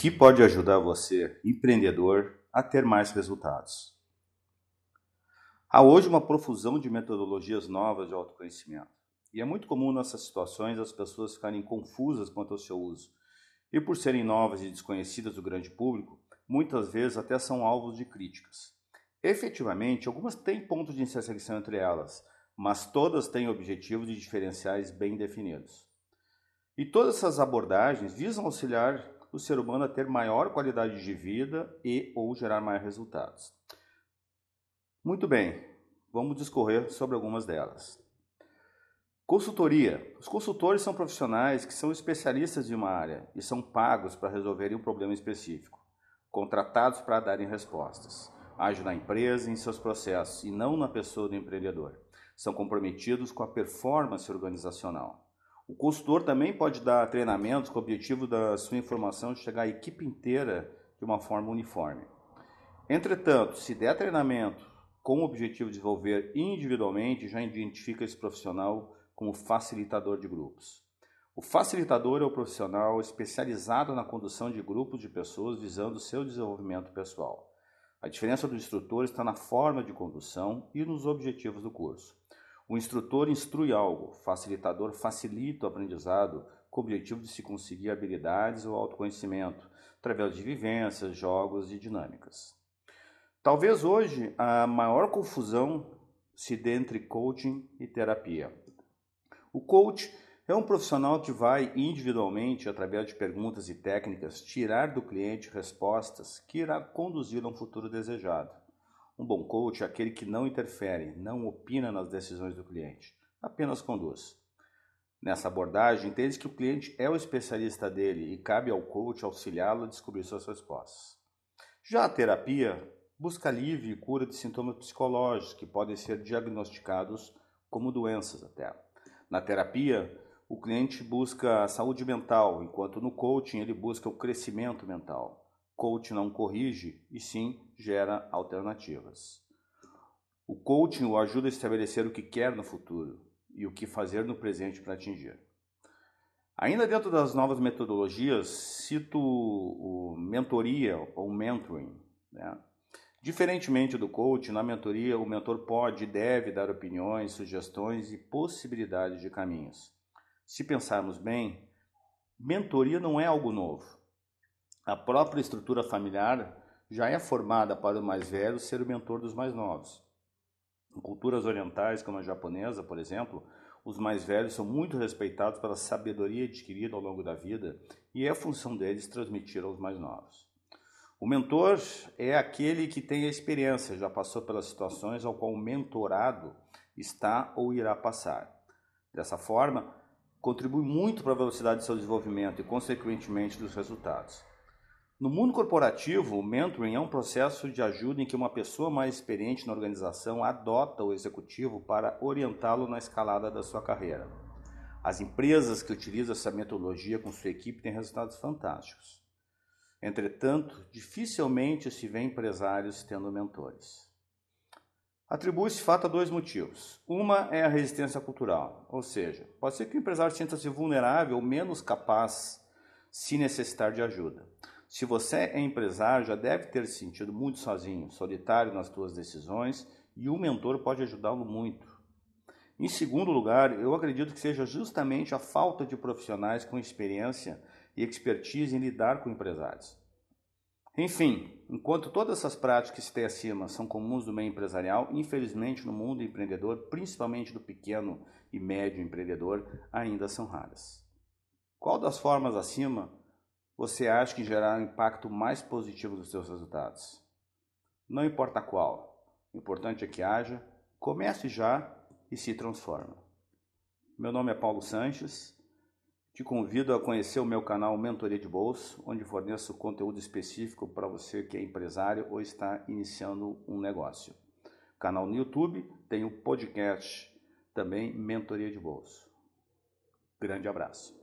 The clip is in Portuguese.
que pode ajudar você, empreendedor, a ter mais resultados? Há hoje uma profusão de metodologias novas de autoconhecimento. E é muito comum nessas situações as pessoas ficarem confusas quanto ao seu uso. E por serem novas e desconhecidas do grande público, muitas vezes até são alvos de críticas. Efetivamente, algumas têm pontos de intersecção entre elas, mas todas têm objetivos e diferenciais bem definidos. E todas essas abordagens visam auxiliar o ser humano a ter maior qualidade de vida e ou gerar mais resultados. Muito bem, vamos discorrer sobre algumas delas. Consultoria. Os consultores são profissionais que são especialistas de uma área e são pagos para resolverem um problema específico, contratados para darem respostas. Agem na empresa e em seus processos e não na pessoa do empreendedor. São comprometidos com a performance organizacional. O consultor também pode dar treinamentos com o objetivo da sua informação chegar à equipe inteira de uma forma uniforme. Entretanto, se der treinamento com o objetivo de desenvolver individualmente, já identifica esse profissional como facilitador de grupos. O facilitador é o profissional especializado na condução de grupos de pessoas visando seu desenvolvimento pessoal. A diferença do instrutor está na forma de condução e nos objetivos do curso. O instrutor instrui algo, facilitador facilita o aprendizado com o objetivo de se conseguir habilidades ou autoconhecimento, através de vivências, jogos e dinâmicas. Talvez hoje a maior confusão se dê entre coaching e terapia. O coach é um profissional que vai individualmente, através de perguntas e técnicas, tirar do cliente respostas que irá conduzi-lo a um futuro desejado. Um bom coach é aquele que não interfere, não opina nas decisões do cliente, apenas conduz. Nessa abordagem, entende que o cliente é o especialista dele e cabe ao coach auxiliá-lo a descobrir suas respostas. Já a terapia busca alívio e cura de sintomas psicológicos que podem ser diagnosticados como doenças até. Na terapia, o cliente busca a saúde mental, enquanto no coaching ele busca o crescimento mental coach não corrige e sim gera alternativas. O coaching o ajuda a estabelecer o que quer no futuro e o que fazer no presente para atingir. Ainda dentro das novas metodologias, cito o mentoria ou mentoring. Né? Diferentemente do coach, na mentoria o mentor pode e deve dar opiniões, sugestões e possibilidades de caminhos. Se pensarmos bem, mentoria não é algo novo. A própria estrutura familiar já é formada para o mais velho ser o mentor dos mais novos. Em culturas orientais, como a japonesa, por exemplo, os mais velhos são muito respeitados pela sabedoria adquirida ao longo da vida e é a função deles transmitir aos mais novos. O mentor é aquele que tem a experiência, já passou pelas situações ao qual o mentorado está ou irá passar. Dessa forma, contribui muito para a velocidade de seu desenvolvimento e, consequentemente, dos resultados. No mundo corporativo, o mentoring é um processo de ajuda em que uma pessoa mais experiente na organização adota o executivo para orientá-lo na escalada da sua carreira. As empresas que utilizam essa metodologia com sua equipe têm resultados fantásticos. Entretanto, dificilmente se vê empresários tendo mentores. Atribui esse fato a dois motivos. Uma é a resistência cultural, ou seja, pode ser que o empresário sinta-se vulnerável ou menos capaz se necessitar de ajuda. Se você é empresário, já deve ter se sentido muito sozinho, solitário nas suas decisões e o mentor pode ajudá-lo muito. Em segundo lugar, eu acredito que seja justamente a falta de profissionais com experiência e expertise em lidar com empresários. Enfim, enquanto todas essas práticas que citei acima são comuns do meio empresarial, infelizmente no mundo empreendedor, principalmente do pequeno e médio empreendedor, ainda são raras. Qual das formas acima você acha que gerar um impacto mais positivo dos seus resultados? Não importa qual, o importante é que haja, comece já e se transforme. Meu nome é Paulo Sanches. Te convido a conhecer o meu canal Mentoria de Bolso, onde forneço conteúdo específico para você que é empresário ou está iniciando um negócio. Canal no YouTube, tem o podcast também Mentoria de Bolso. Grande abraço.